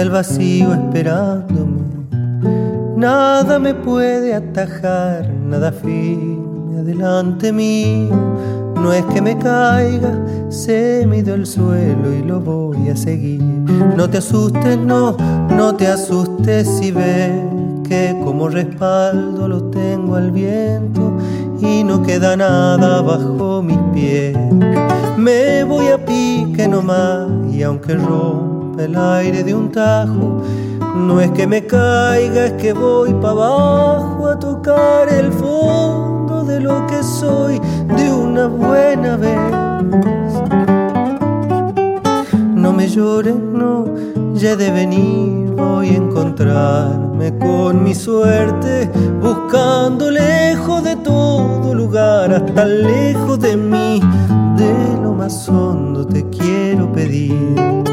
El vacío esperándome. Nada me puede atajar, nada firme adelante mío. No es que me caiga, se mido el suelo y lo voy a seguir. No te asustes, no, no te asustes si ves que como respaldo lo tengo al viento y no queda nada bajo mis pies. Me voy a pique nomás y aunque el aire de un tajo, no es que me caiga, es que voy para abajo a tocar el fondo de lo que soy de una buena vez. No me llores, no, ya de venir voy a encontrarme con mi suerte, buscando lejos de todo lugar, hasta lejos de mí de lo más hondo te quiero pedir.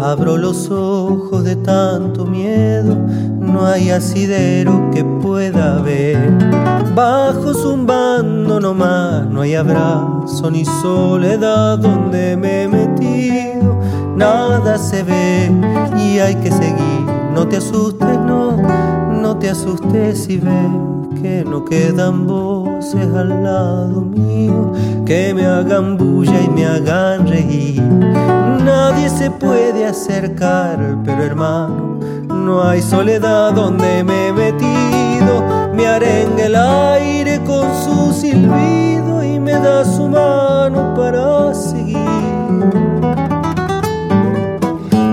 Abro los ojos de tanto miedo, no hay asidero que pueda ver. Bajo zumbando nomás, no hay abrazo ni soledad donde me he metido, nada se ve y hay que seguir no te asustes, no, no te asustes si ves que no quedan voces al lado mío que me hagan bulla y me hagan reír. Nadie se puede acercar, pero hermano, no hay soledad donde me he metido. Me arenga el aire con su silbido y me da su mano para seguir.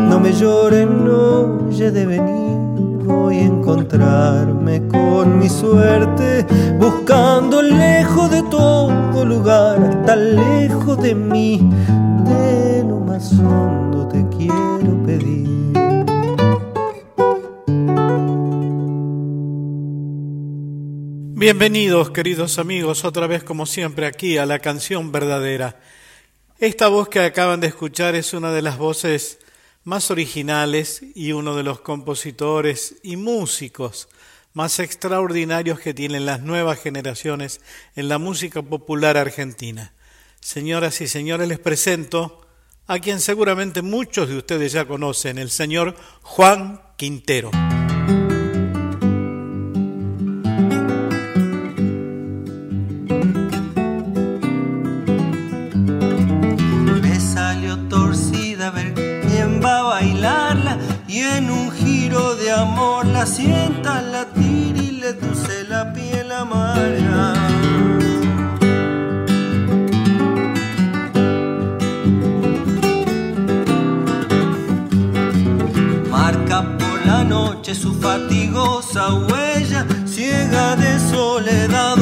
No me lloren, no de venir voy a encontrarme con mi suerte, buscando lejos de todo lugar, hasta lejos de mí, te quiero pedir. Bienvenidos queridos amigos, otra vez como siempre aquí a la canción verdadera. Esta voz que acaban de escuchar es una de las voces más originales y uno de los compositores y músicos más extraordinarios que tienen las nuevas generaciones en la música popular argentina. Señoras y señores, les presento a quien seguramente muchos de ustedes ya conocen, el señor Juan Quintero. amor la sienta latir noche su fatigosa huella, ciega de soledad,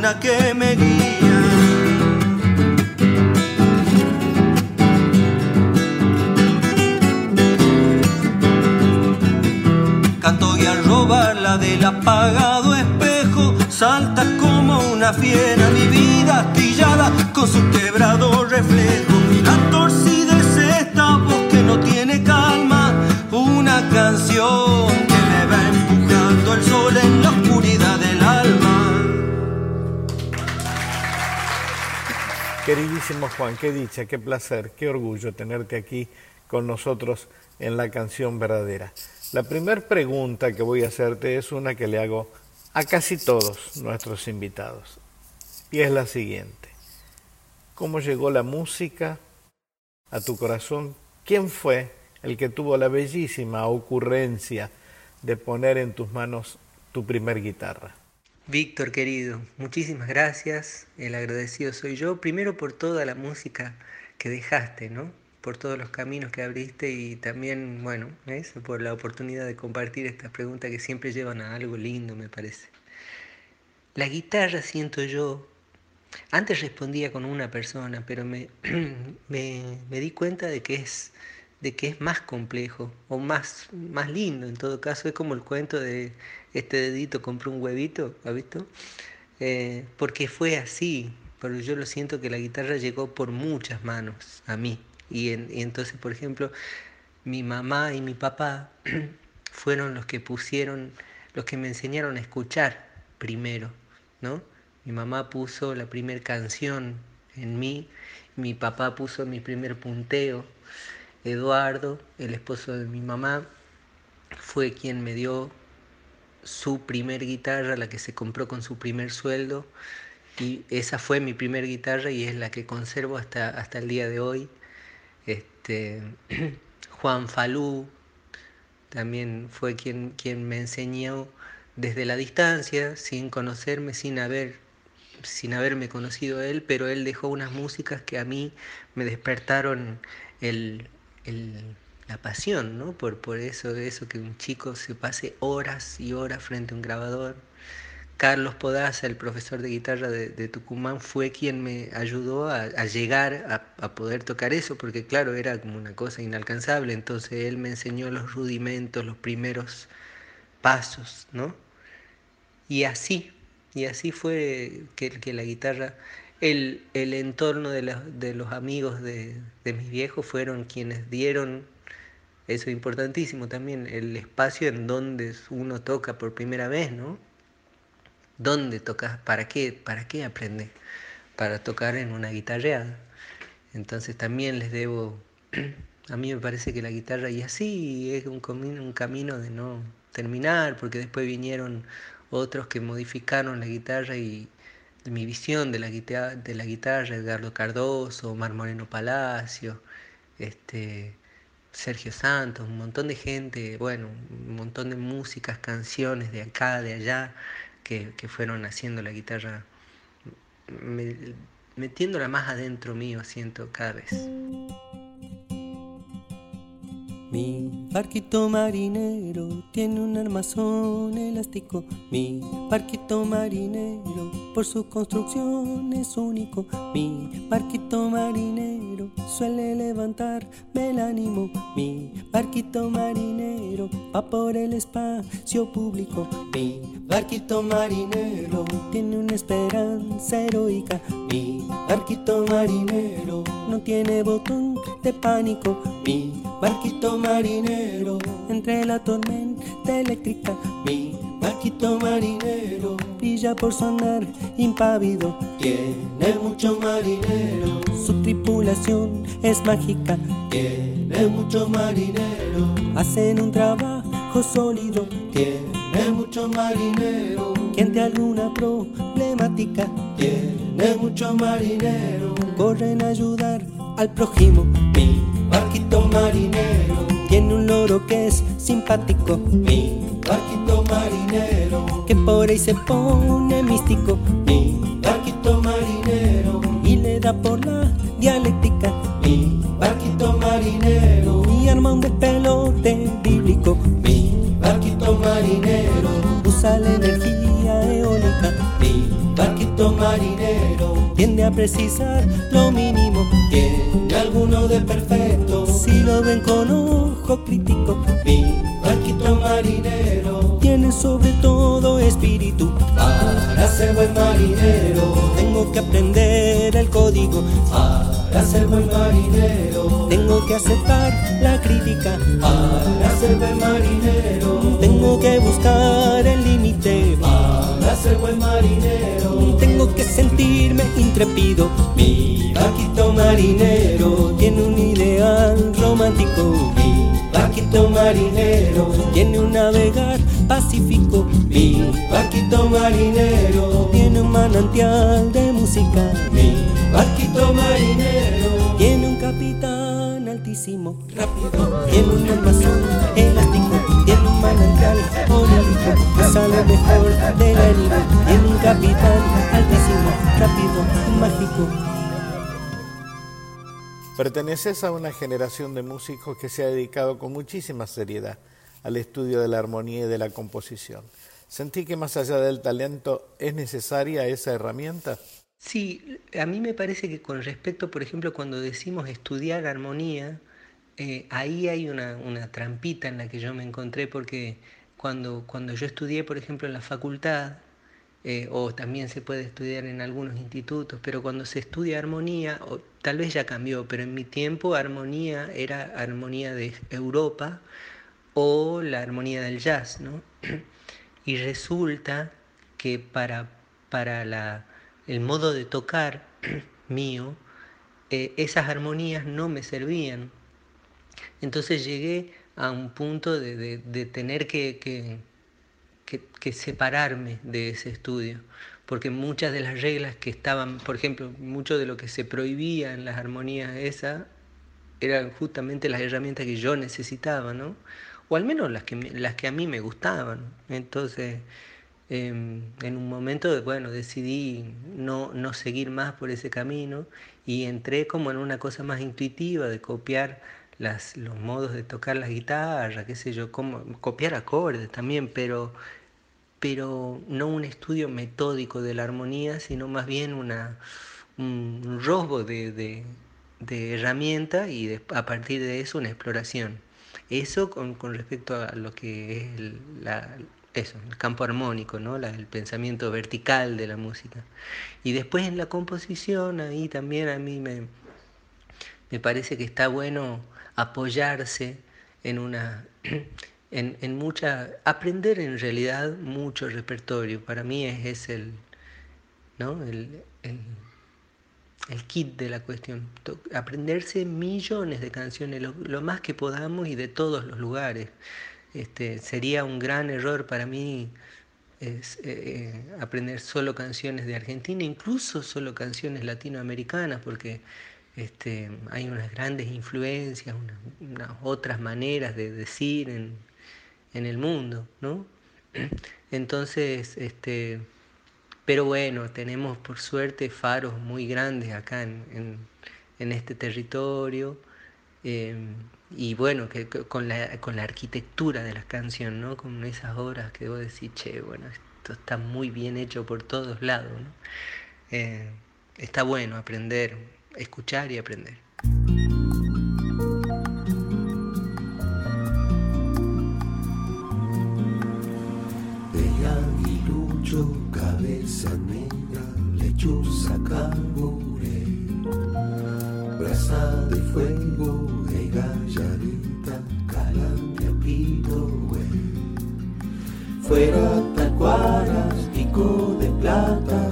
baturuna que me guía. robarla del apagado espejo, salta como una fiera mi vida astillada con su Juan, qué dicha, qué placer, qué orgullo tenerte aquí con nosotros en la canción verdadera. La primera pregunta que voy a hacerte es una que le hago a casi todos nuestros invitados. Y es la siguiente. ¿Cómo llegó la música a tu corazón? ¿Quién fue el que tuvo la bellísima ocurrencia de poner en tus manos tu primer guitarra? Víctor querido, muchísimas gracias. El agradecido soy yo, primero por toda la música que dejaste, ¿no? por todos los caminos que abriste y también, bueno, por la oportunidad de compartir estas preguntas que siempre llevan a algo lindo, me parece. La guitarra, siento yo, antes respondía con una persona, pero me, me, di cuenta de que es de que es más complejo o más, más lindo en todo caso. Es como el cuento de este dedito compró un huevito, ¿ha visto? Eh, porque fue así, pero yo lo siento que la guitarra llegó por muchas manos a mí. Y, entonces, por ejemplo, mi mamá y mi papá fueron los que pusieron, los que me enseñaron a escuchar primero, ¿no? Mi mamá puso la primera canción en mí, mi papá puso mi primer punteo, Eduardo, el esposo de mi mamá, fue quien me dio su primer guitarra, la que se compró con su primer sueldo, y esa fue mi primer guitarra y es la que conservo hasta, hasta el día de hoy. Este, Juan Falú también fue quien, quien me enseñó desde la distancia, sin conocerme, sin haber sin haberme conocido él, pero él dejó unas músicas que a mí me despertaron el, la pasión, ¿no? Por, por eso, eso que un chico se pase horas y horas frente a un grabador Carlos Podaza, el profesor de guitarra de, Tucumán, fue quien me ayudó a, llegar a, poder tocar eso, porque claro, era como una cosa inalcanzable. Entonces él me enseñó los rudimentos, los primeros pasos, ¿no? Y así, y así fue que, la guitarra, el, el entorno de, de, los amigos de, de mis viejos fueron quienes dieron eso es importantísimo también, el espacio en donde uno toca por primera vez, ¿no? ¿Dónde tocas? ¿Para qué? ¿Para qué aprendes? Para tocar en una guitarreada. Entonces también les debo, a mí me parece que la guitarra, y así es un un camino de no terminar, porque después vinieron otros que modificaron la guitarra y mi visión de la guitarra, de la guitarra Edgardo Cardoso, Mar Moreno Palacio, este, Sergio Santos, un montón de gente, bueno, un montón de músicas, canciones de acá, de allá, que, fueron haciendo la guitarra, metiéndola más adentro mío, siento cada vez. Mi barquito marinero tiene un armazón elástico. Mi barquito marinero por su construcción es único. Mi barquito marinero suele levantar el ánimo. Mi barquito marinero va por el espacio público. Mi barquito marinero tiene una esperanza heroica. Mi barquito marinero no tiene botón de pánico. Mi barquito marinero entre la tormenta eléctrica. Mi barquito marinero brilla por sonar impávido. Tiene mucho marinero, su tripulación es mágica. Tiene mucho marinero, hacen un trabajo sólido. Tiene mucho marinero, que ante alguna problemática. Tiene mucho marinero, corren a ayudar al prójimo. Mi barquito marinero. Tiene un loro que es simpático. Mi barquito marinero. Que por ahí se pone místico. Mi barquito marinero. Y le da por la dialéctica. Mi barquito marinero. Y arma un despelote bíblico. Mi barquito marinero. Usa la energía eólica. Mi barquito marinero. Tiende a precisar lo mínimo tiene alguno de perfecto, si lo ven con ojo crítico, mi barquito marinero, tiene sobre todo espíritu, para ser buen marinero, tengo que aprender el código, para ser buen marinero, tengo que aceptar la crítica, para ser buen marinero, tengo que buscar el límite, para ser buen marinero, sentirme intrépido, mi barquito marinero, tiene un ideal romántico, mi barquito marinero, tiene un navegar pacífico, mi barquito marinero, tiene un manantial de música, mi barquito marinero, tiene un capitán altísimo, rápido, tiene un armazón elástico, manantial olímpico, que sale mejor de la herida, tiene un capitán altísimo, rápido, mágico. Perteneces a una generación de músicos que se ha dedicado con muchísima seriedad al estudio de la armonía y de la composición. ¿Sentí que más allá del talento es necesaria esa herramienta? Sí, a mí me parece que con respecto, por ejemplo, cuando decimos estudiar armonía, eh, ahí hay una, trampita en la que yo me encontré porque cuando, cuando yo estudié, por ejemplo, en la facultad, eh, o también se puede estudiar en algunos institutos, pero cuando se estudia armonía, tal vez ya cambió, pero en mi tiempo armonía era armonía de Europa o la armonía del jazz, ¿no? Y resulta que para, para la, el modo de tocar mío, eh, esas armonías no me servían. Entonces llegué a un punto de, tener que, separarme de ese estudio, porque muchas de las reglas que estaban, por ejemplo, mucho de lo que se prohibía en las armonías esas, eran justamente las herramientas que yo necesitaba, ¿no? o al menos las que, las que a mí me gustaban. Entonces, eh, en un momento, bueno, decidí no, no seguir más por ese camino y entré como en una cosa más intuitiva de copiar las, los modos de tocar la guitarra, qué sé yo, como, copiar acordes también, pero, pero no un estudio metódico de la armonía, sino más bien una, un robo de, de, de y de, a partir de eso una exploración. Eso con, con, respecto a lo que es el, eso, el campo armónico, ¿no? El pensamiento vertical de la música. Y después en la composición, ahí también a mí me, me parece que está bueno apoyarse en una... En, en mucha... Aprender en realidad mucho repertorio. Para mí es, es el... ¿no? el, el el kit de la cuestión. Aprenderse millones de canciones, lo, más que podamos y de todos los lugares. Este, sería un gran error para mí es, eh, aprender solo canciones de Argentina, incluso solo canciones latinoamericanas, porque este, hay unas grandes influencias, unas, otras maneras de decir en, el mundo, ¿no? Entonces, este, pero bueno, tenemos por suerte faros muy grandes acá en, este territorio. Eh, y bueno, que, con, la, con la arquitectura de la canción, ¿no? Con esas obras que vos decís, che, bueno, esto está muy bien hecho por todos lados, eh, está bueno aprender, escuchar y aprender. cabeza negra, lechuza cangure, brasa de fuego, e gallarita, calandria, pito, Fuera tacuaras, pico de plata,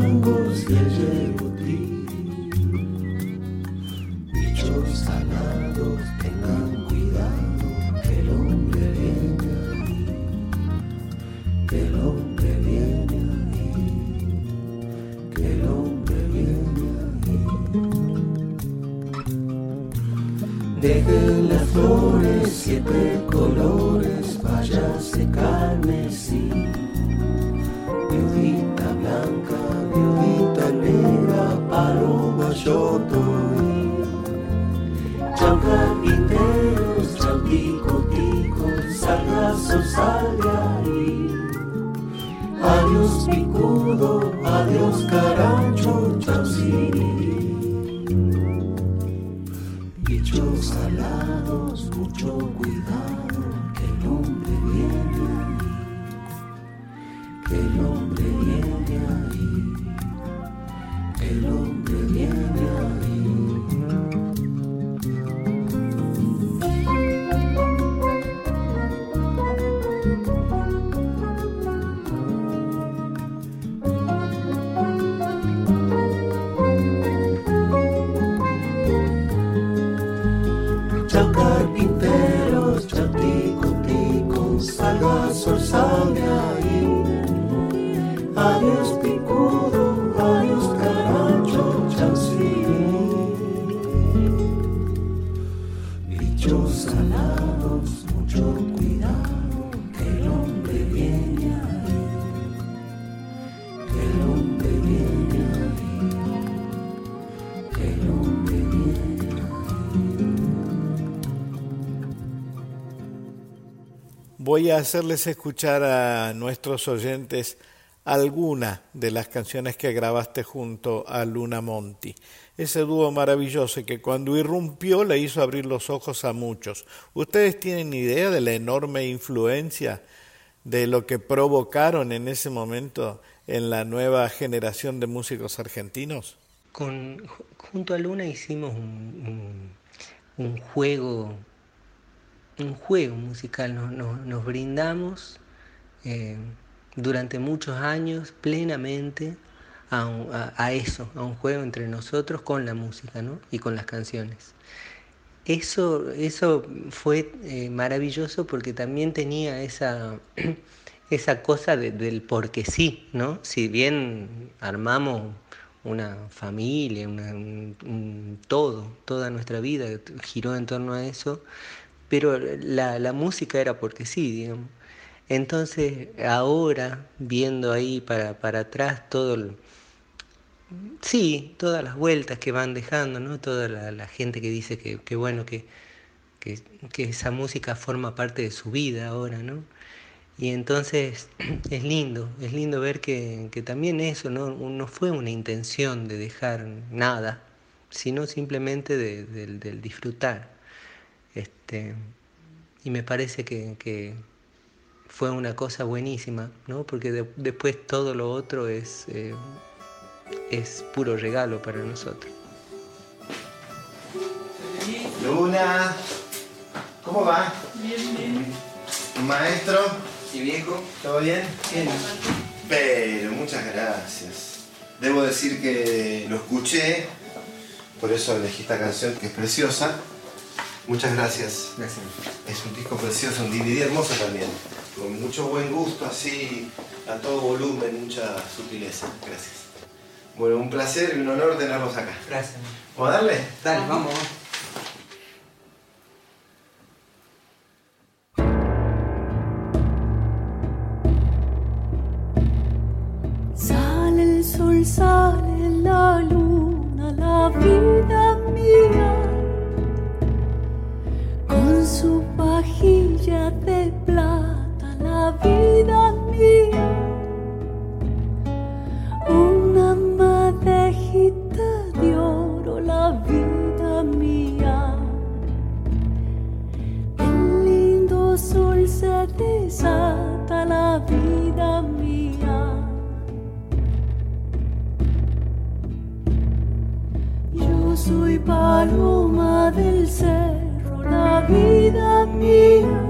难过。Hacerles escuchar a nuestros oyentes alguna de las canciones que grabaste junto a Luna Monti. Ese dúo maravilloso que cuando irrumpió le hizo abrir los ojos a muchos. ¿Ustedes tienen idea de la enorme influencia de lo que provocaron en ese momento en la nueva generación de músicos argentinos? Con, junto a Luna hicimos un juego un juego musical, nos, brindamos eh, durante muchos años plenamente a, eso, a un juego entre nosotros con la música ¿no? y con las canciones. Eso, eso fue eh, maravilloso porque también tenía esa, esa cosa del porque sí, ¿no? Si bien armamos una familia, un, todo, toda nuestra vida giró en torno a eso, pero la, la música era porque sí, digamos. Entonces, ahora, viendo ahí para, para atrás todo sí, todas las vueltas que van dejando, ¿no? Toda la, gente que dice que, que bueno, que, que, esa música forma parte de su vida ahora, ¿no? Y entonces es lindo, es lindo ver que, que también eso ¿no? no fue una intención de dejar nada, sino simplemente de, del disfrutar. Este, y me parece que, fue una cosa buenísima, ¿no? porque después todo lo otro es, eh, es puro regalo para nosotros. Luna, ¿cómo va? Bien, bien. Maestro. ¿Y viejo? ¿Todo bien? Bien. Pero muchas gracias. Debo decir que lo escuché, por eso elegí esta canción que es preciosa. Muchas gracias. Gracias. Es un disco precioso, un DVD hermoso también. Con mucho buen gusto, así, a todo volumen, mucha sutileza. Gracias. Bueno, un placer y un honor tenerlos acá. Gracias. ¿Vamos a darle? Dale, vamos. Sale el sol, sale la luna, la vida mía con su pajilla de plata la vida mía, una madejita de oro la vida mía. El lindo sol se desata la vida mía. Yo soy paloma del ser la vida mía,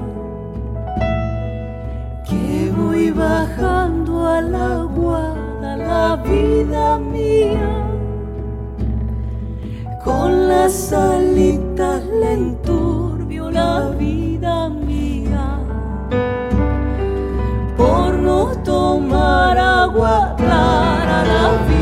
que voy bajando a la guada, la vida mía, con las alitas le enturbio la vida mía por no tomar agua clara la vida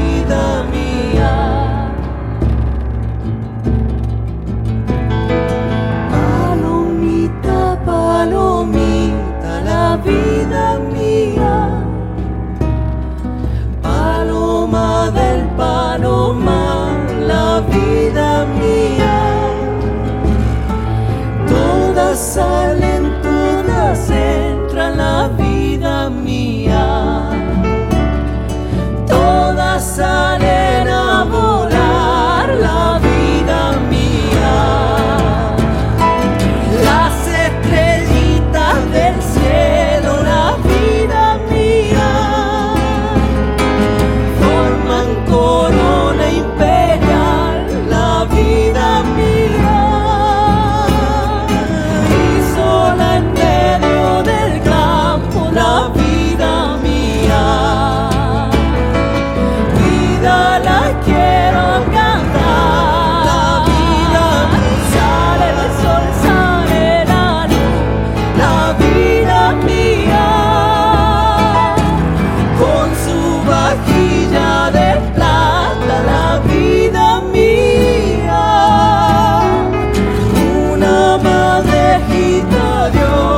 madrejita de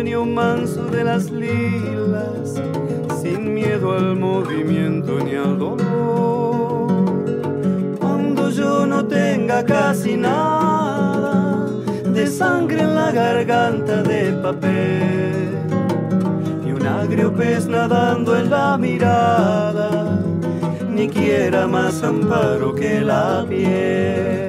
sueño manso de las lilas, sin miedo al movimiento ni al dolor. Cuando yo no tenga casi nada de sangre en la garganta de papel, ni un agrio pez nadando en la mirada, ni quiera más amparo que la piel.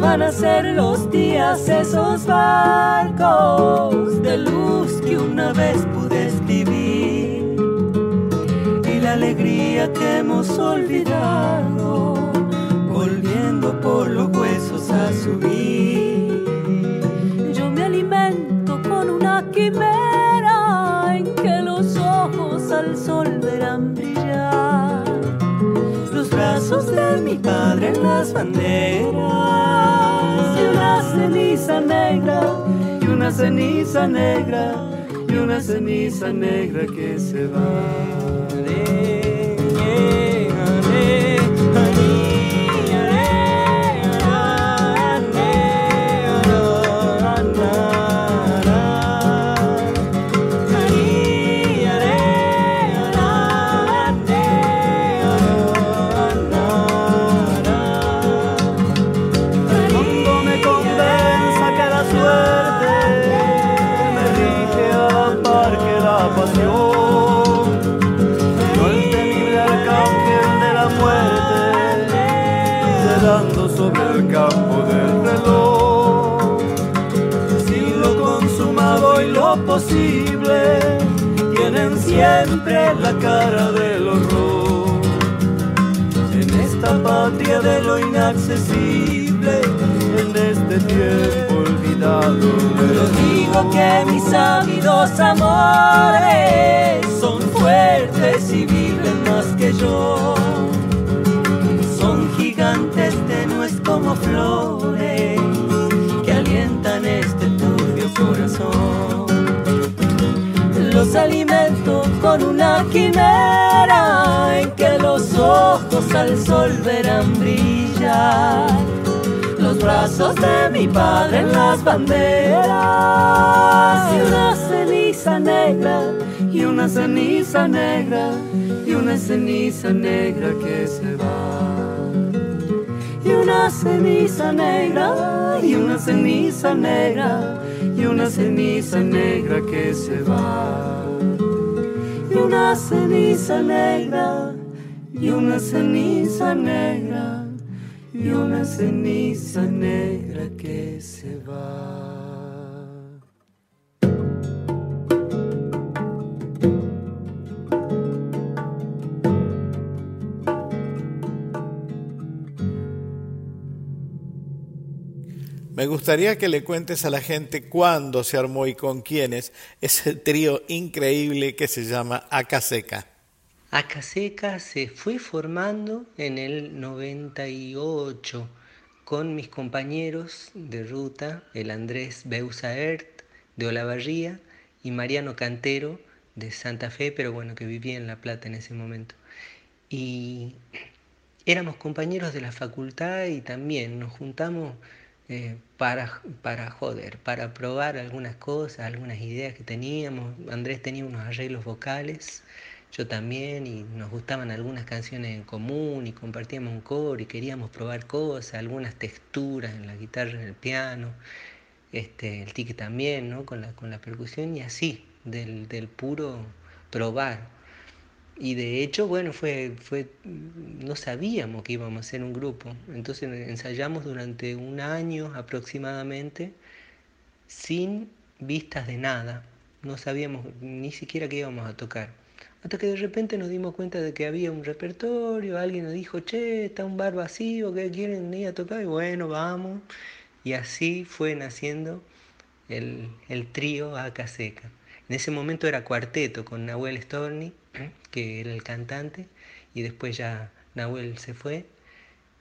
Van a ser los días esos barcos de luz que una vez pude escribir y la alegría que hemos olvidado volviendo por los huesos a subir. Yo me alimento con una quimera en que los ojos al sol verán brillar. Los brazos de mi padre en las banderas ceniza negra y una ceniza negra y una ceniza negra que se va. Lo posible tienen siempre la cara del horror en esta patria de lo inaccesible, en este tiempo olvidado. Yo digo que mis ávidos amores son fuertes y viven más que yo. Son gigantes tenues como flores que alientan este turbio corazón. Los alimento con una quimera en que los ojos al sol verán brillar los brazos de mi padre en las banderas y una ceniza negra y una ceniza negra y una ceniza negra que se va. Y una ceniza negra y una ceniza negra y una ceniza negra que se va. Y una ceniza negra y una ceniza negra y una ceniza negra que se va. Me gustaría que le cuentes a la gente cuándo se armó y con quiénes ese trío increíble que se llama Acaseca. Acaseca se fue formando en el 98 con mis compañeros de ruta, el Andrés Beusaert de Olavarría y Mariano Cantero de Santa Fe, pero bueno, que vivía en La Plata en ese momento. Y éramos compañeros de la facultad y también nos juntamos eh, para, para joder, para probar algunas cosas, algunas ideas que teníamos. Andrés tenía unos arreglos vocales, yo también, y nos gustaban algunas canciones en común y compartíamos un coro y queríamos probar cosas, algunas texturas en la guitarra, en el piano, este, el tique también, ¿no? con, la, con la percusión y así, del, del puro probar. Y de hecho, bueno, fue, fue, no sabíamos que íbamos a ser un grupo. Entonces ensayamos durante un año aproximadamente sin vistas de nada. No sabíamos ni siquiera qué íbamos a tocar. Hasta que de repente nos dimos cuenta de que había un repertorio, alguien nos dijo, che, está un bar vacío, ¿qué quieren ir a tocar? Y bueno, vamos. Y así fue naciendo el, el trío Aca Seca. En ese momento era cuarteto con Nahuel Storni que era el cantante, y después ya Nahuel se fue,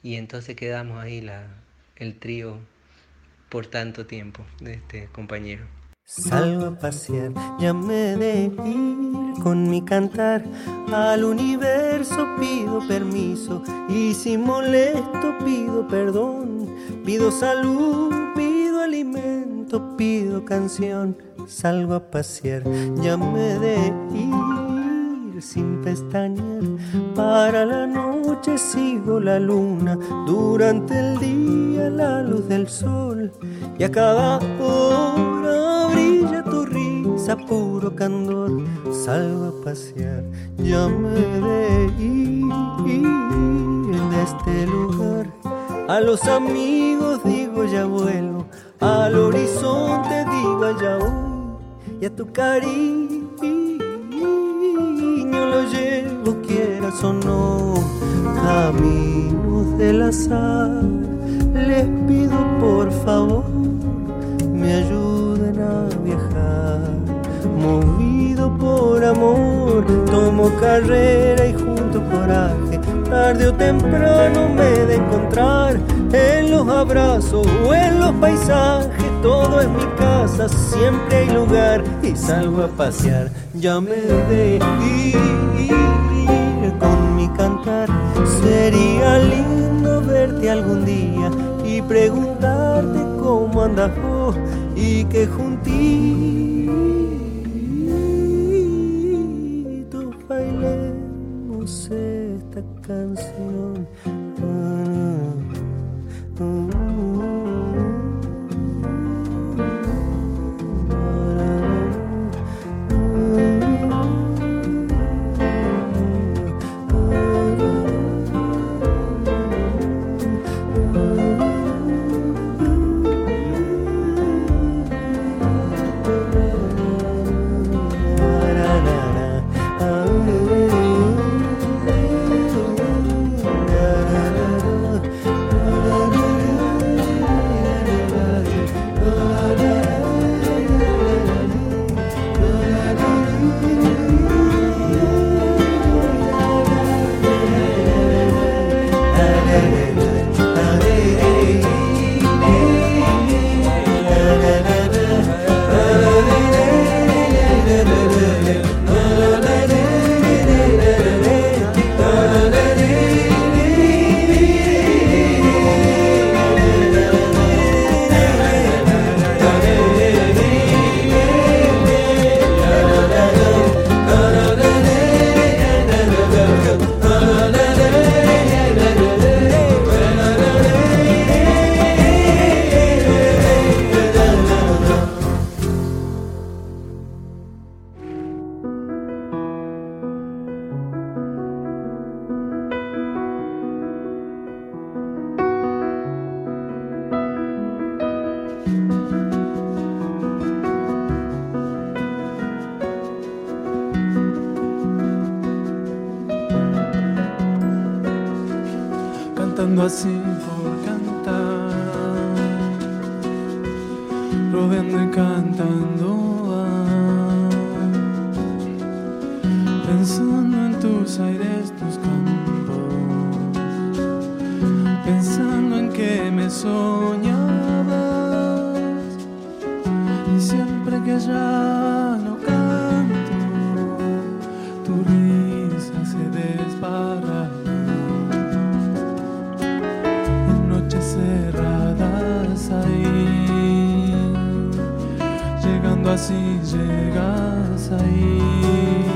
y entonces quedamos ahí la, el trío por tanto tiempo de este compañero. Salgo a pasear, ya me de ir con mi cantar. Al universo pido permiso y si molesto pido perdón. Pido salud, pido alimento, pido canción. Salgo a pasear, ya me de ir sin pestañear. Para la noche sigo la luna, durante el día la luz del sol. Y a cada hora brilla tu risa, puro candor. Salgo a pasear, ya me de ir de este lugar. A los amigos digo ya vuelo, al horizonte digo ya voy, y a tu cariño lo llevo, quieras o no, caminos del azar. Les pido por favor, me ayuden a viajar. Movido por amor, tomo carrera y junto coraje. Tarde o temprano me de encontrar en los abrazos o en los paisajes. Todo es mi casa, siempre hay lugar y salgo a pasear. Ya me de ir con mi cantar. Sería lindo verte algún día y preguntarte cómo andas vos y que juntitos bailemos esta canción. Cantando así por cantar, rodeando y cantando, pensando en tus aires, tus campos, pensando en que me soñabas y siempre que ya no canto, tu risa se desbarra. Llegando así llegas ahí. Mm,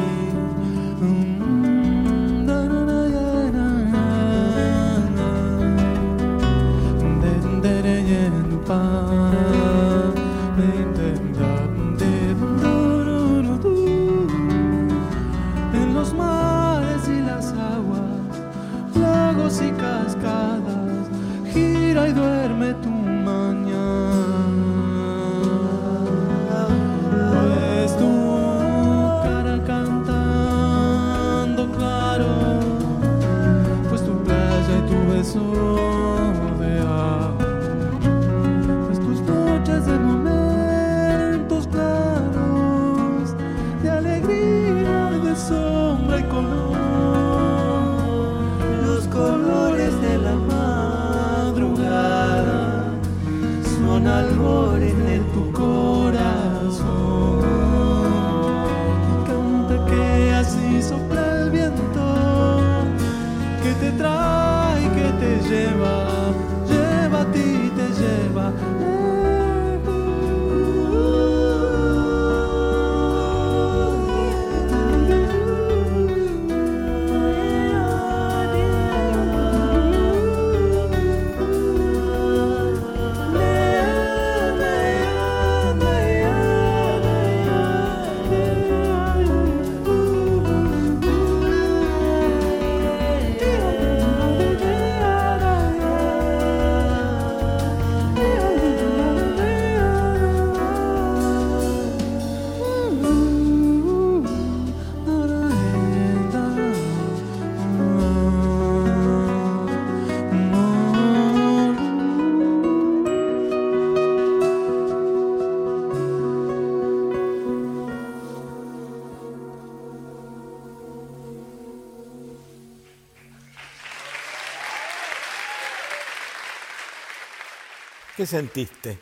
¿Qué sentiste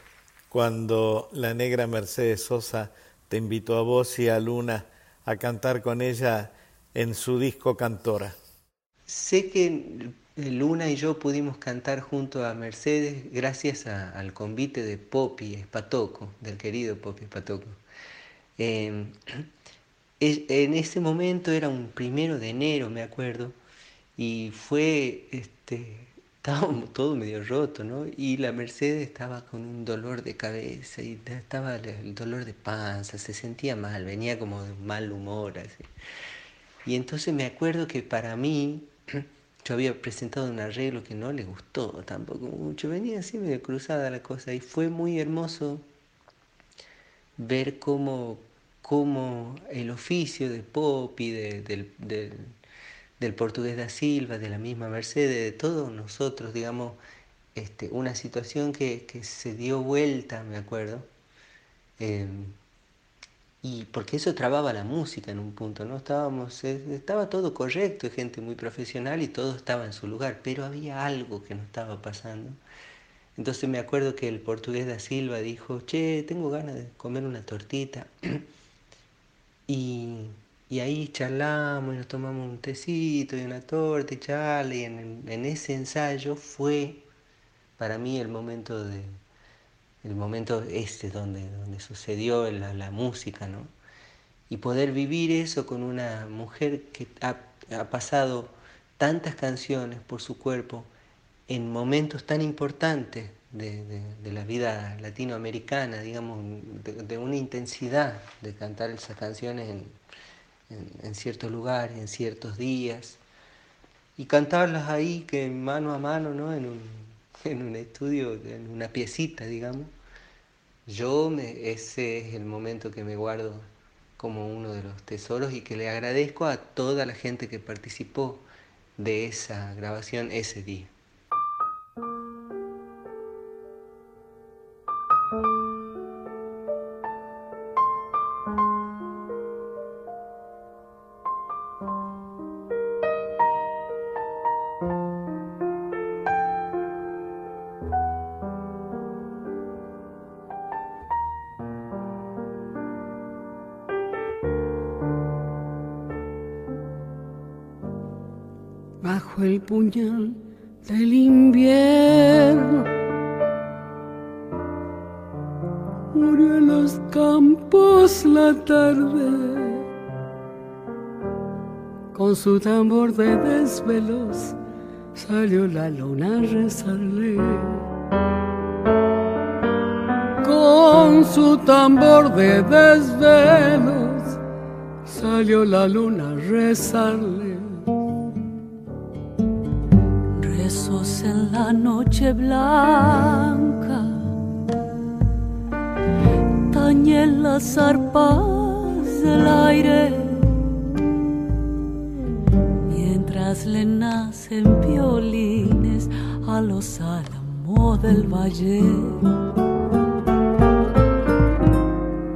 cuando la negra Mercedes Sosa te invitó a vos y a Luna a cantar con ella en su disco Cantora? Sé que Luna y yo pudimos cantar junto a Mercedes gracias al convite de Popi Espatoco, del querido Popi Espatoco. Es- en ese momento era un primero de enero, me acuerdo, y fue, este, estábamos todos medio rotos, ¿no? Y la Mercedes estaba con un dolor de cabeza y estaba el- dolor de panza, se sentía mal, venía como de mal humor, así. Y entonces me acuerdo que para mí, yo había presentado un arreglo que no le gustó tampoco mucho, venía así medio cruzada la cosa y fue muy hermoso ver cómo, cómo el oficio de Popi, de- del, del- del portugués da Silva, de la misma Mercedes, de todos nosotros, digamos, este, una situación que, que se dio vuelta, me acuerdo, em, y porque eso trababa la música en un punto, ¿no? Estábamos, eh, estaba todo correcto, gente muy profesional y todo estaba en su lugar, pero había algo que no estaba pasando. Entonces me acuerdo que el portugués da Silva dijo, che, tengo ganas de comer una tortita. y, y ahí charlamos y nos tomamos un tecito y una torta y charla, y en, en ese ensayo fue para mí el momento de, el momento este donde, donde sucedió la, la música, ¿no? Y poder vivir eso con una mujer que ha, ha pasado tantas canciones por su cuerpo en momentos tan importantes de, de- la vida latinoamericana, digamos, de, una intensidad de cantar esas canciones en, en ciertos lugares, en ciertos días, y cantarlas ahí que mano a mano, ¿no? En un, en un estudio, en una piecita, digamos. Yo me, ese es el momento que me guardo como uno de los tesoros y que le agradezco a toda la gente que participó de esa grabación ese día. El puñal del invierno. Murió en los campos la tarde con su tambor de desvelos salió la luna a rezarle. Con su tambor de desvelos salió la luna a rezarle. La noche blanca, tañen las arpas del aire le nacen violines a los álamos del valle.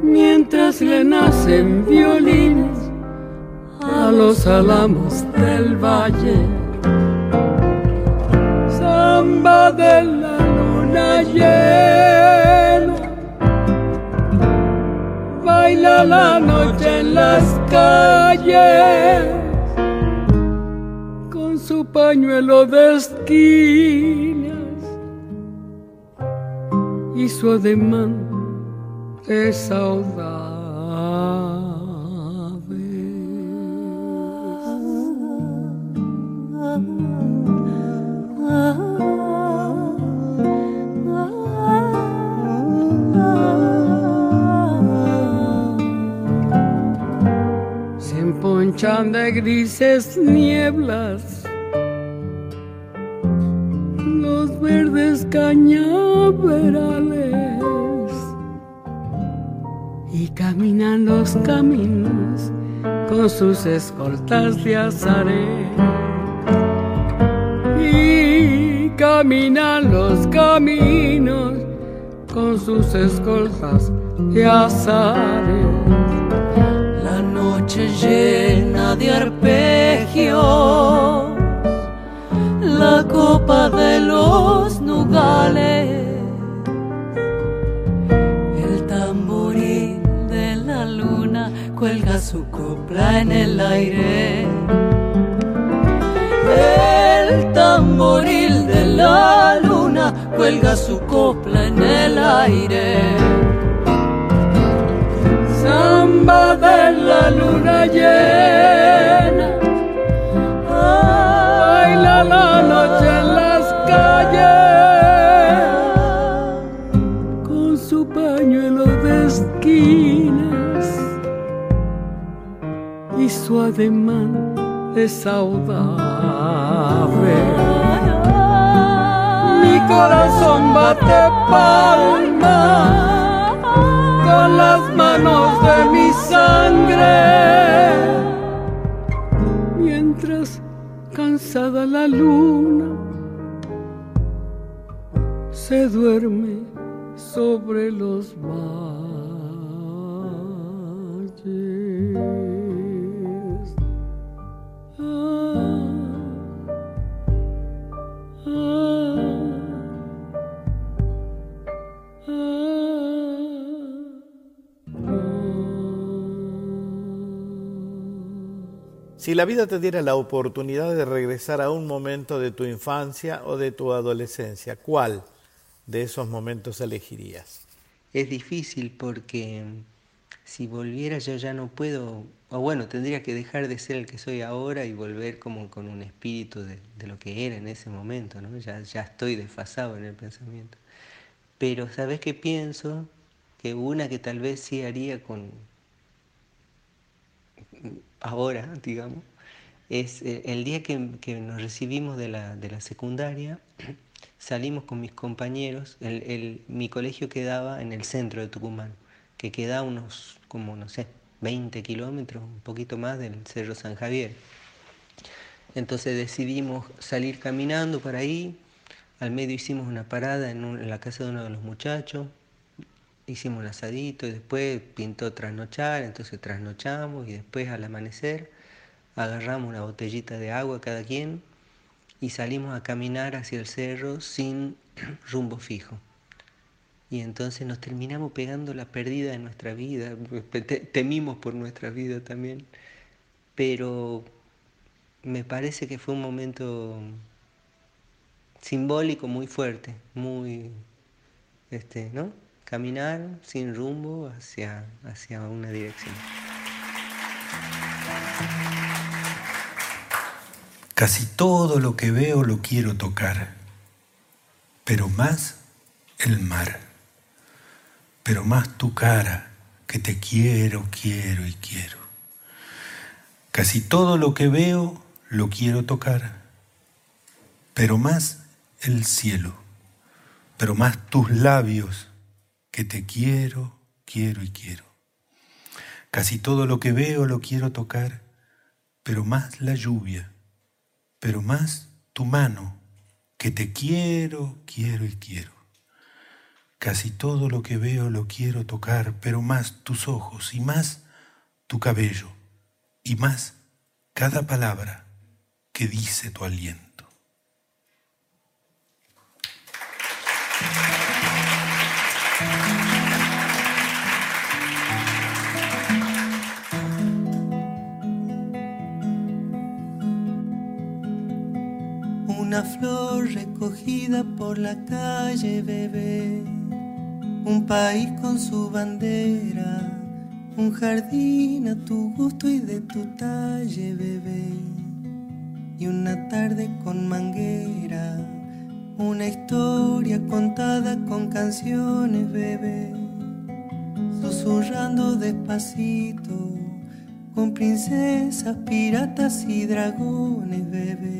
Mientras le nacen violines a los álamos del valle. Samba de la luna llena, baila la noche en las calles su pañuelo de esquinas y su ademán de saudade. Emponchan de grises nieblas verdes cañaverales y caminan los caminos con sus escoltas de azaré. Y caminan los caminos con sus escoltas de azaré. Llena de arpegios la copa de los nugales, el tamboril de la luna cuelga su copla en el aire. El tamboril de la luna cuelga su copla en el aire. Samba de la luna llena la noche en las calles con su pañuelo de esquinas y su ademán de saudade. Mi corazón bate palma con las manos de mi sangre cansada la luna se duerme sobre los valles. Ah, Si la vida te diera la oportunidad de regresar a un momento de tu infancia o de tu adolescencia, ¿cuál de esos momentos elegirías? Es difícil porque si volviera yo ya no puedo, o bueno, tendría que dejar de ser el que soy ahora y volver como con un espíritu de, lo que era en ese momento, ¿no? Ya, ya estoy desfasado en el pensamiento. Pero ¿sabes qué pienso? Que una que tal vez sí haría con, ahora, digamos, es eh, el día que, nos recibimos de la, secundaria, salimos con mis compañeros, mi colegio quedaba en el centro de Tucumán, que queda unos, como no sé, 20 kilómetros, un poquito más del Cerro San Javier. Entonces decidimos salir caminando por ahí, al medio hicimos una parada en la casa de uno de los muchachos, hicimos un asadito y después pintó trasnochar, entonces trasnochamos y después al amanecer agarramos una botellita de agua cada quien y salimos a caminar hacia el cerro sin rumbo fijo. Y entonces nos terminamos pegando la pérdida de nuestra vida, temimos por nuestra vida también, pero me parece que fue un momento simbólico muy fuerte, muy, este, ¿no? Caminar sin rumbo hacia, hacia una dirección. Casi todo lo que veo lo quiero tocar, pero más el mar, pero más tu cara, que te quiero, quiero y quiero. Casi todo lo que veo lo quiero tocar, pero más el cielo, pero más tus labios, que te quiero, quiero y quiero. Casi todo lo que veo lo quiero tocar, pero más la lluvia pero más tu mano, que te quiero, quiero y quiero. Casi todo lo que veo lo quiero tocar, pero más tus ojos y más tu cabello y más cada palabra que dice tu aliento. Una flor recogida por la calle, bebé. Un país con su bandera. Un jardín a tu gusto y de tu talle, bebé. Y una tarde con manguera. Una historia contada con canciones, bebé. Susurrando despacito. Con princesas, piratas y dragones, bebé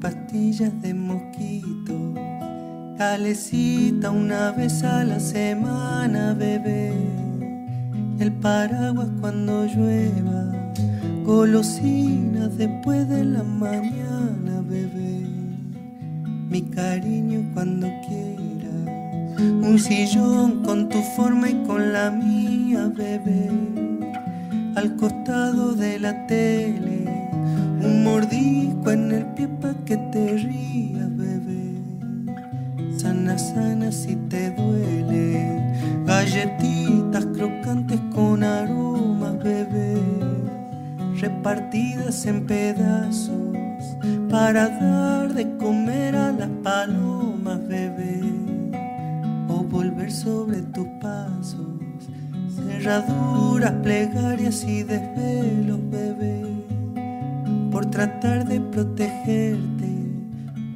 pastillas de mosquito. Calecita una vez a la semana, bebé. El paraguas cuando llueva. Golosinas después de la mañana, bebé. Mi cariño cuando quiera. Un sillón con tu forma y con la mía, bebé. Al costado de la tele un mordisco en el pie pa' que te rías, bebé. Sana, sana si te duele. Galletitas crocantes con aromas, bebé. Repartidas en pedazos para dar de comer a las palomas, bebé. O volver sobre tus pasos. Cerraduras, plegarias y desvelos, bebé tratar de protegerte.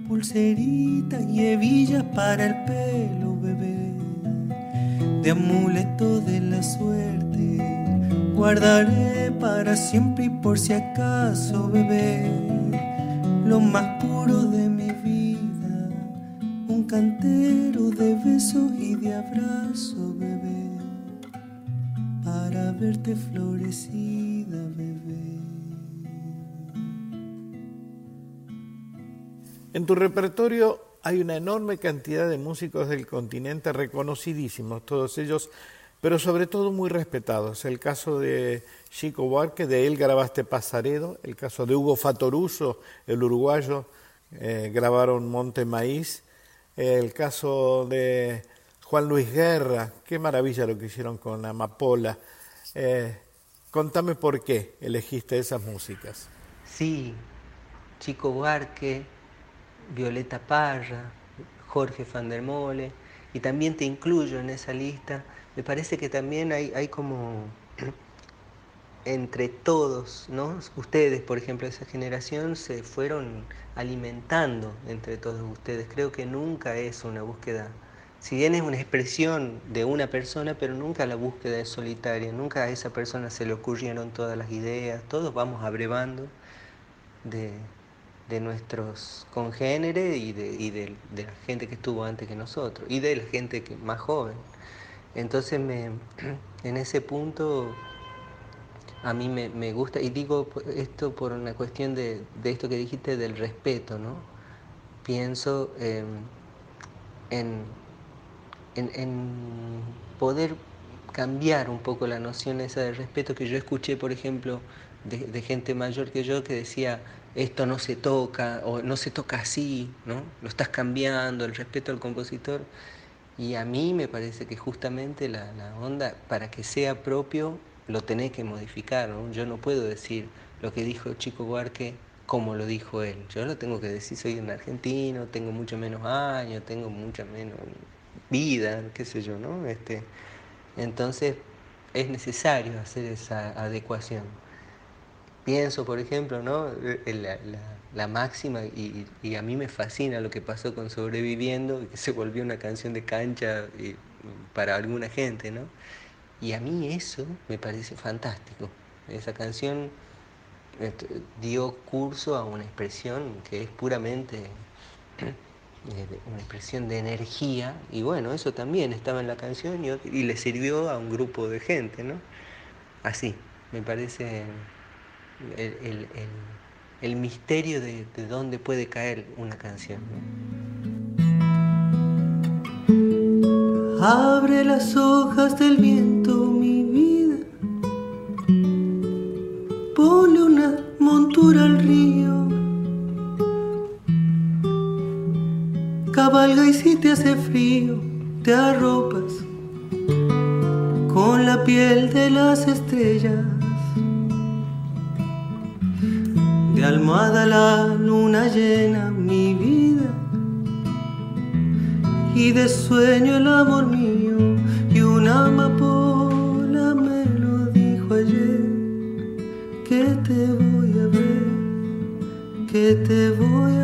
Pulserita y hebillas para el pelo, bebé. De amuleto de la suerte, guardaré para siempre y por si acaso, bebé. Lo más puro de mi vida, un cantero de besos y de abrazo, bebé. Para verte florecida, bebé. En tu repertorio hay una enorme cantidad de músicos del continente reconocidísimos, todos ellos, pero sobre todo muy respetados. El caso de Chico Buarque, de él grabaste Pasaredo, el caso de Hugo Fatoruso, el uruguayo, eh, grabaron Monte Maíz, el caso de Juan Luis Guerra, qué maravilla lo que hicieron con Amapola. Eh, contame por qué elegiste esas músicas. Sí, Chico Buarque, Violeta Parra, Jorge van der Mole, y también te incluyo en esa lista. Me parece que también hay, hay como entre todos, ¿no? Ustedes, por ejemplo, esa generación se fueron alimentando entre todos ustedes. Creo que nunca es una búsqueda, si bien es una expresión de una persona, pero nunca la búsqueda es solitaria, nunca a esa persona se le ocurrieron todas las ideas, todos vamos abrevando de, de nuestros congéneres y, de, y de, de, la gente que estuvo antes que nosotros y de la gente que, más joven. Entonces me, en ese punto a mí me, me, gusta, y digo esto por una cuestión de, de, esto que dijiste del respeto, ¿no? Pienso eh, en, en, en poder cambiar un poco la noción esa de respeto que yo escuché, por ejemplo, de, gente mayor que yo que decía, esto no se toca o no se toca así, ¿no? Lo estás cambiando, el respeto al compositor. Y a mí me parece que justamente la, la onda, para que sea propio, lo tenés que modificar, Yo no puedo decir lo que dijo Chico Buarque como lo dijo él. Yo lo tengo que decir, soy un argentino, tengo mucho menos años, tengo mucha menos vida, qué sé yo, ¿no? Este, entonces es necesario hacer esa adecuación. Pienso, por ejemplo, ¿no? La, la, máxima, y, a mí me fascina lo que pasó con Sobreviviendo, que se volvió una canción de cancha para alguna gente, ¿no? Y a mí eso me parece fantástico. Esa canción este, dio curso a una expresión que es puramente eh, una expresión de energía y bueno, eso también estaba en la canción y, le sirvió a un grupo de gente, ¿no? Así, me parece el, misterio de, dónde puede caer una canción. Abre las hojas del viento, mi vida. Ponle una montura al río. Cabalga y si te hace frío, te arropas con la piel de las estrellas. Almohada la luna llena mi vida. Y de sueño el amor mío y una amapola me lo dijo ayer. Que te voy a ver, que te voy a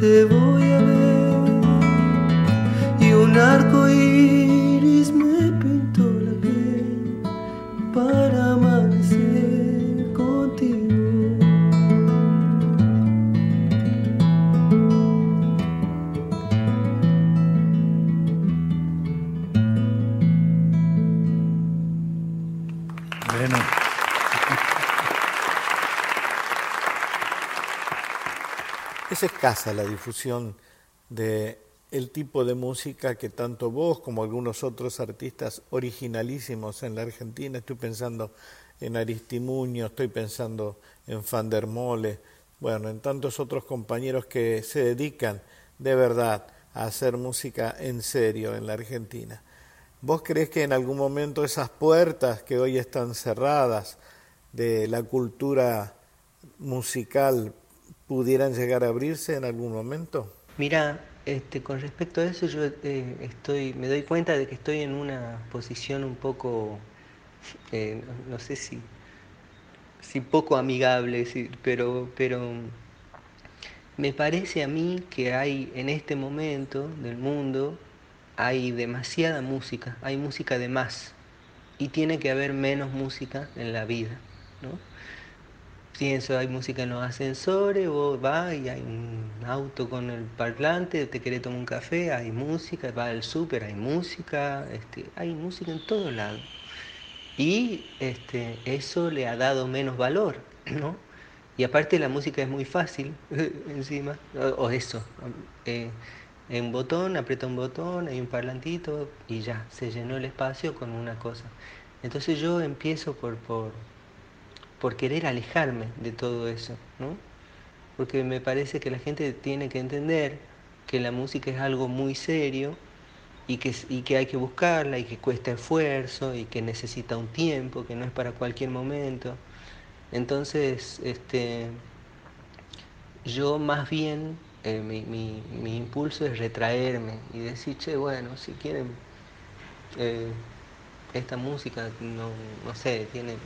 te voy a ver. Y un arco iris escasa la difusión de el tipo de música que tanto vos como algunos otros artistas originalísimos en la Argentina, estoy pensando en Aristimuño, estoy pensando en Fandermole, bueno, en tantos otros compañeros que se dedican de verdad a hacer música en serio en la Argentina. ¿Vos crees que en algún momento esas puertas que hoy están cerradas de la cultura musical pudieran llegar a abrirse en algún momento? Mira, este, con respecto a eso yo eh, estoy, me doy cuenta de que estoy en una posición un poco, eh, no, sé si, si poco amigable, pero, pero me parece a mí que hay en este momento del mundo hay demasiada música, hay música de más y tiene que haber menos música en la vida, ¿no? Pienso, hay música en los ascensores, vos vas y hay un auto con el parlante, te querés tomar un café, hay música, vas al súper, hay música, este, hay música en todos lados. Y este, eso le ha dado menos valor, ¿no? Y aparte la música es muy fácil encima, o, eso, eh, un botón, aprieta un botón, hay un parlantito y ya, se llenó el espacio con una cosa. Entonces yo empiezo por por querer alejarme de todo eso, ¿no? Porque me parece que la gente tiene que entender que la música es algo muy serio y que, y que hay que buscarla y que cuesta esfuerzo y que necesita un tiempo, que no es para cualquier momento. Entonces, este, yo más bien, eh, mi, mi, mi, impulso es retraerme y decir, che, bueno, si quieren, eh, esta música, no, no sé, tiene,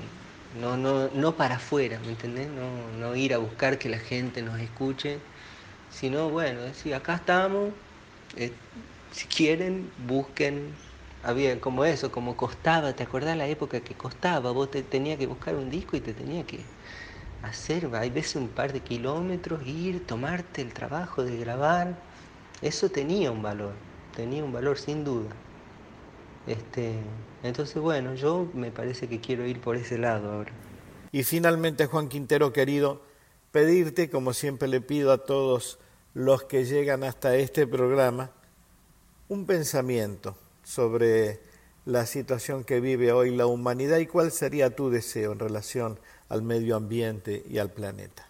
no, no, no para afuera, ¿me entendés? No, no ir a buscar que la gente nos escuche, sino, bueno, decir, acá estamos. Eh, si quieren, busquen. Había como eso, como costaba, ¿te acordás la época que costaba? Vos te tenías que buscar un disco y te tenía que hacer, hay veces un par de kilómetros, ir, tomarte el trabajo de grabar. Eso tenía un valor, tenía un valor sin duda. Este, entonces, bueno, yo me parece que quiero ir por ese lado ahora. Y finalmente, Juan Quintero, querido, pedirte, como siempre le pido a todos los que llegan hasta este programa, un pensamiento sobre la situación que vive hoy la humanidad y cuál sería tu deseo en relación al medio ambiente y al planeta.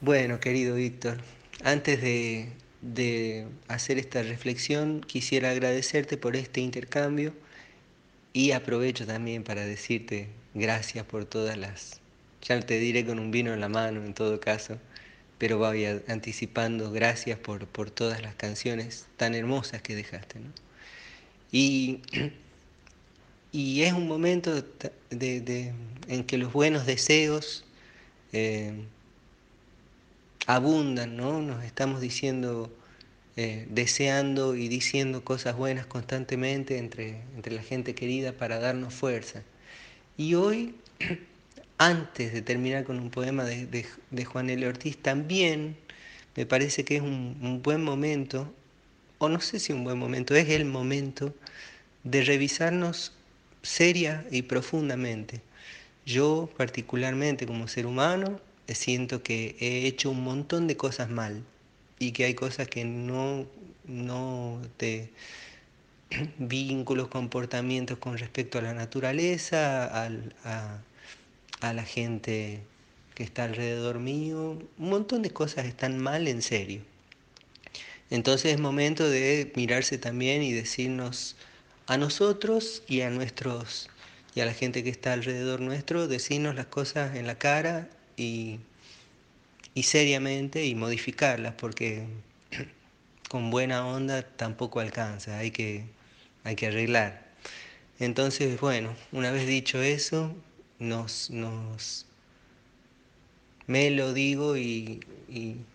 Bueno, querido Víctor, antes de, de hacer esta reflexión quisiera agradecerte por este intercambio y aprovecho también para decirte gracias por todas las, ya te diré con un vino en la mano en todo caso, pero voy anticipando, gracias por, por, todas las canciones tan hermosas que dejaste. ¿no? Y, y, es un momento de, de, en que los buenos deseos eh, abundan, ¿no? Nos estamos diciendo, eh, deseando y diciendo cosas buenas constantemente entre, entre la gente querida para darnos fuerza. Y hoy antes de terminar con un poema de, de, Juan L. Ortiz, también me parece que es un, un, buen momento, o no sé si un buen momento, es el momento de revisarnos seria y profundamente. Yo particularmente como ser humano siento que he hecho un montón de cosas mal y que hay cosas que no, no te vínculos, comportamientos con respecto a la naturaleza, al, a, la gente que está alrededor mío, un montón de cosas están mal en serio. Entonces es momento de mirarse también y decirnos a nosotros y a nuestros y a la gente que está alrededor nuestro, decirnos las cosas en la cara y, y seriamente y modificarlas, porque con buena onda tampoco alcanza, hay que, hay que arreglar. Entonces, bueno, una vez dicho eso, nos, nos me lo digo y,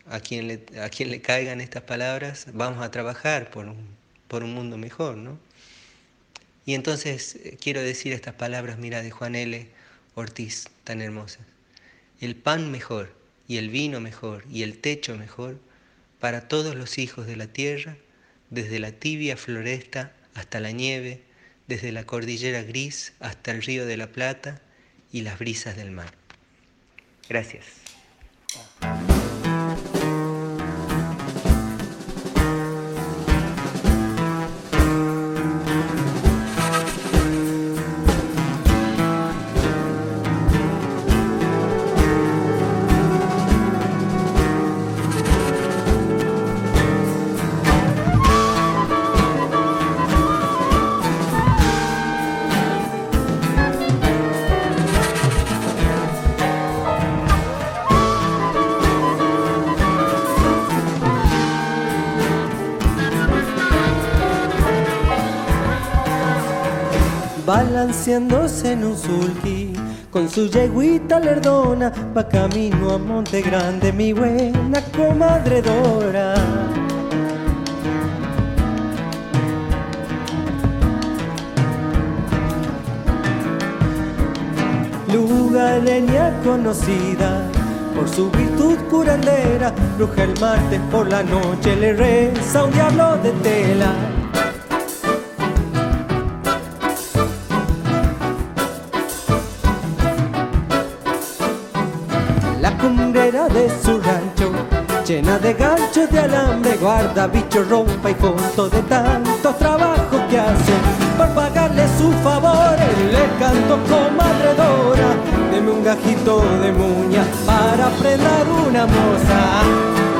a, quien le, a quien le caigan estas palabras, vamos a trabajar por un, por un mundo mejor, ¿no? Y entonces eh, quiero decir estas palabras, mira, de Juan L. Ortiz, tan hermosas. El pan mejor, y el vino mejor, y el techo mejor, para todos los hijos de la tierra, desde la tibia floresta hasta la nieve, desde la cordillera gris hasta el río de la Plata, y las brisas del mar. Gracias. En un sulky. Con su yeguita lerdona va camino a Monte Grande mi buena comadre Dora lugareña conocida por su virtud curandera bruja el martes por la noche le reza un diablo de tela de su rancho, llena de ganchos de alambre, guarda bicho, rompa y fondo de tanto trabajo que hace. Por pagarle su favor, le canto comadredora, deme un gajito de muña para prendar una moza.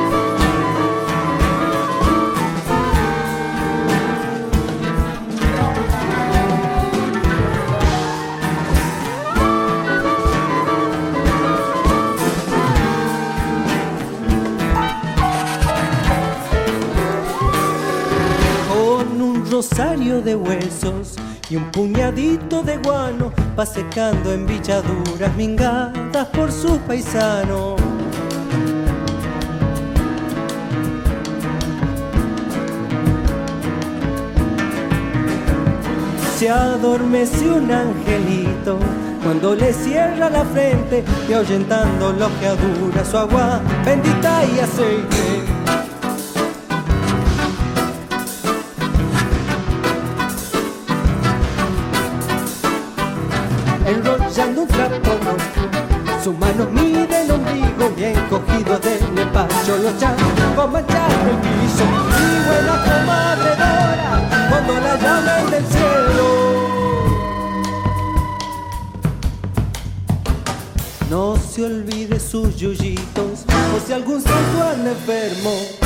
De huesos y un puñadito de guano va secando en villaduras mingadas por sus paisanos. Se adormece un angelito cuando le cierra la frente y ahuyentando lo que adura su agua bendita y aceite. Un su mano mide el ombligo bien cogido del empacho los chancos manchar el piso. Y buena comadre Dora cuando la llamen del cielo. No se olvide sus yuyitos, o si algún santo enfermo,